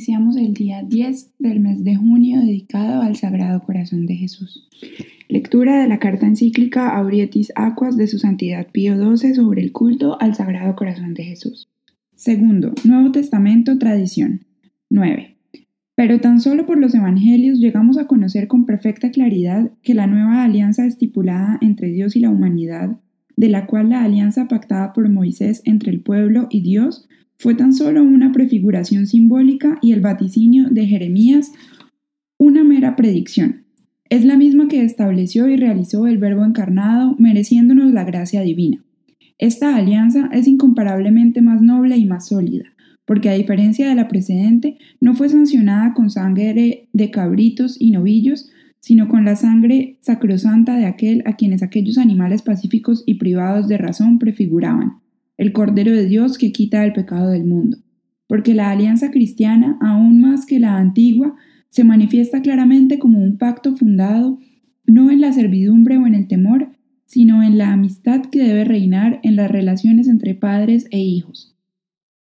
Iniciamos el día 10 del mes de junio dedicado al Sagrado Corazón de Jesús. Lectura de la carta encíclica Aurietis Aquas de su Santidad Pío XII sobre el culto al Sagrado Corazón de Jesús. Segundo, Nuevo Testamento, tradición. 9. Pero tan solo por los Evangelios llegamos a conocer con perfecta claridad que la nueva alianza estipulada entre Dios y la humanidad, de la cual la alianza pactada por Moisés entre el pueblo y Dios fue tan solo una prefiguración simbólica y el vaticinio de Jeremías una mera predicción. Es la misma que estableció y realizó el Verbo encarnado, mereciéndonos la gracia divina. Esta alianza es incomparablemente más noble y más sólida, porque a diferencia de la precedente, no fue sancionada con sangre de cabritos y novillos, sino con la sangre sacrosanta de aquel a quienes aquellos animales pacíficos y privados de razón prefiguraban, el Cordero de Dios que quita el pecado del mundo. Porque la alianza cristiana, aún más que la antigua, se manifiesta claramente como un pacto fundado no en la servidumbre o en el temor, sino en la amistad que debe reinar en las relaciones entre padres e hijos.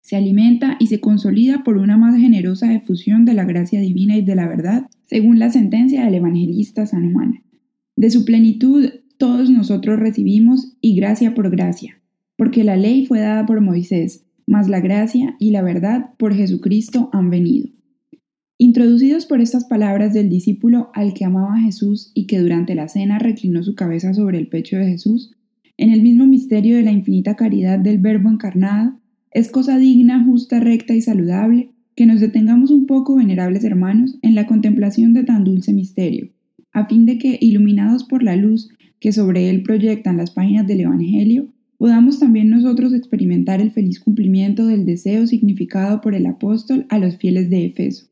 Se alimenta y se consolida por una más generosa efusión de la gracia divina y de la verdad, según la sentencia del evangelista San Juan. De su plenitud todos nosotros recibimos y gracia por gracia, porque la ley fue dada por Moisés, mas la gracia y la verdad por Jesucristo han venido. Introducidos por estas palabras del discípulo al que amaba Jesús y que durante la cena reclinó su cabeza sobre el pecho de Jesús, en el mismo misterio de la infinita caridad del Verbo encarnado, es cosa digna, justa, recta y saludable que nos detengamos un poco, venerables hermanos, en la contemplación de tan dulce misterio, a fin de que, iluminados por la luz que sobre él proyectan las páginas del Evangelio, podamos también nosotros experimentar el feliz cumplimiento del deseo significado por el apóstol a los fieles de Efeso.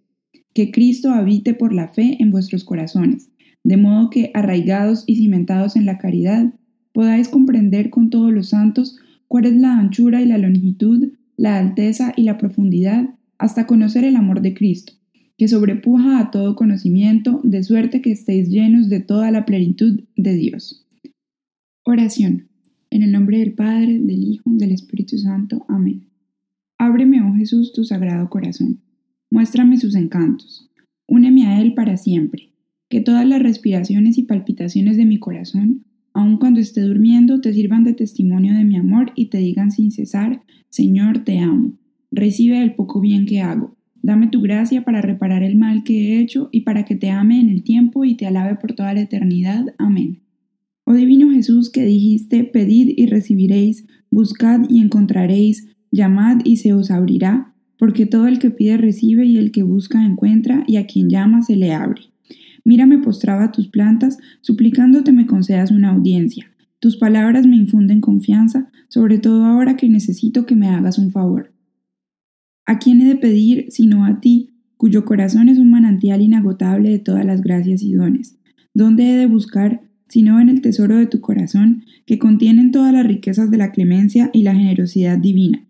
Que Cristo habite por la fe en vuestros corazones, de modo que, arraigados y cimentados en la caridad, podáis comprender con todos los santos cuál es la anchura y la longitud, la alteza y la profundidad, hasta conocer el amor de Cristo, que sobrepuja a todo conocimiento, de suerte que estéis llenos de toda la plenitud de Dios. Oración. En el nombre del Padre, del Hijo, del Espíritu Santo. Amén. Ábreme, oh Jesús, tu sagrado corazón. Muéstrame sus encantos. Úneme a Él para siempre. Que todas las respiraciones y palpitaciones de mi corazón, aun cuando esté durmiendo, te sirvan de testimonio de mi amor y te digan sin cesar, Señor, te amo. Recibe el poco bien que hago. Dame tu gracia para reparar el mal que he hecho y para que te ame en el tiempo y te alabe por toda la eternidad. Amén. Oh divino Jesús que dijiste, pedid y recibiréis, buscad y encontraréis, llamad y se os abrirá, porque todo el que pide recibe y el que busca encuentra, y a quien llama se le abre. Mírame postraba a tus plantas, suplicándote me concedas una audiencia. Tus palabras me infunden confianza, sobre todo ahora que necesito que me hagas un favor. ¿A quién he de pedir sino a ti, cuyo corazón es un manantial inagotable de todas las gracias y dones? ¿Dónde he de buscar sino en el tesoro de tu corazón, que contienen todas las riquezas de la clemencia y la generosidad divina.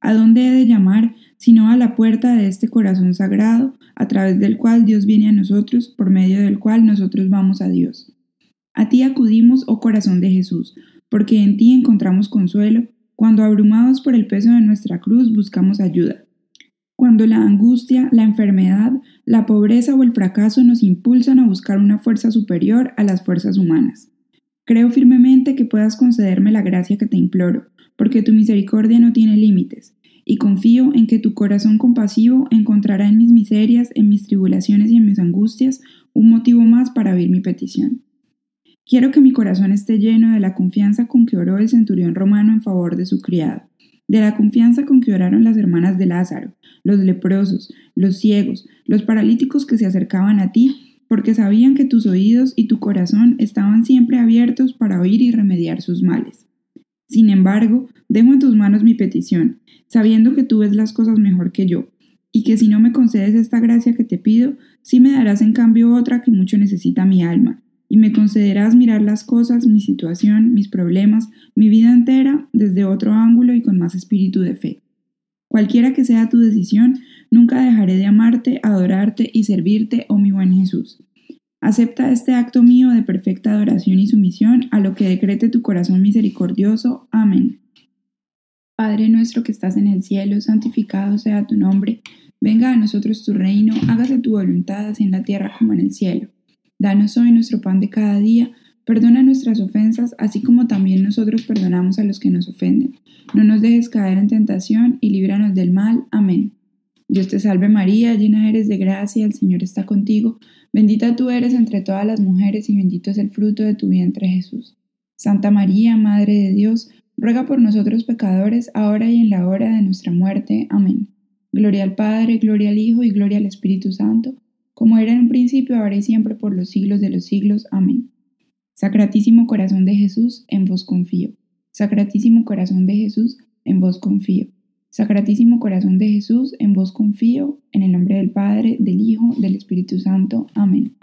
¿A dónde he de llamar, sino a la puerta de este corazón sagrado, a través del cual Dios viene a nosotros, por medio del cual nosotros vamos a Dios? A ti acudimos, oh corazón de Jesús, porque en ti encontramos consuelo, cuando abrumados por el peso de nuestra cruz buscamos ayuda cuando la angustia, la enfermedad, la pobreza o el fracaso nos impulsan a buscar una fuerza superior a las fuerzas humanas. Creo firmemente que puedas concederme la gracia que te imploro, porque tu misericordia no tiene límites, y confío en que tu corazón compasivo encontrará en mis miserias, en mis tribulaciones y en mis angustias un motivo más para oír mi petición. Quiero que mi corazón esté lleno de la confianza con que oró el centurión romano en favor de su criado de la confianza con que oraron las hermanas de Lázaro, los leprosos, los ciegos, los paralíticos que se acercaban a ti, porque sabían que tus oídos y tu corazón estaban siempre abiertos para oír y remediar sus males. Sin embargo, dejo en tus manos mi petición, sabiendo que tú ves las cosas mejor que yo, y que si no me concedes esta gracia que te pido, sí me darás en cambio otra que mucho necesita mi alma, y me concederás mirar las cosas, mi situación, mis problemas, mi vida entera desde otro ángulo y con más espíritu de fe. Cualquiera que sea tu decisión, nunca dejaré de amarte, adorarte y servirte, oh mi buen Jesús. Acepta este acto mío de perfecta adoración y sumisión a lo que decrete tu corazón misericordioso. Amén. Padre nuestro que estás en el cielo, santificado sea tu nombre Venga a nosotros tu reino, hágase tu voluntad, así en la tierra como en el cielo. Danos hoy nuestro pan de cada día, perdona nuestras ofensas, así como también nosotros perdonamos a los que nos ofenden. No nos dejes caer en tentación y líbranos del mal. Amén. Dios te salve María, llena eres de gracia, el Señor está contigo. Bendita tú eres entre todas las mujeres y bendito es el fruto de tu vientre Jesús. Santa María, Madre de Dios, ruega por nosotros pecadores, ahora y en la hora de nuestra muerte. Amén. Gloria al Padre, gloria al Hijo y gloria al Espíritu Santo, como era en un principio, ahora y siempre, por los siglos de los siglos. Amén. Sacratísimo corazón de Jesús, en vos confío. Sacratísimo corazón de Jesús, en vos confío. Sacratísimo corazón de Jesús, en vos confío, en el nombre del Padre, del Hijo, del Espíritu Santo. Amén.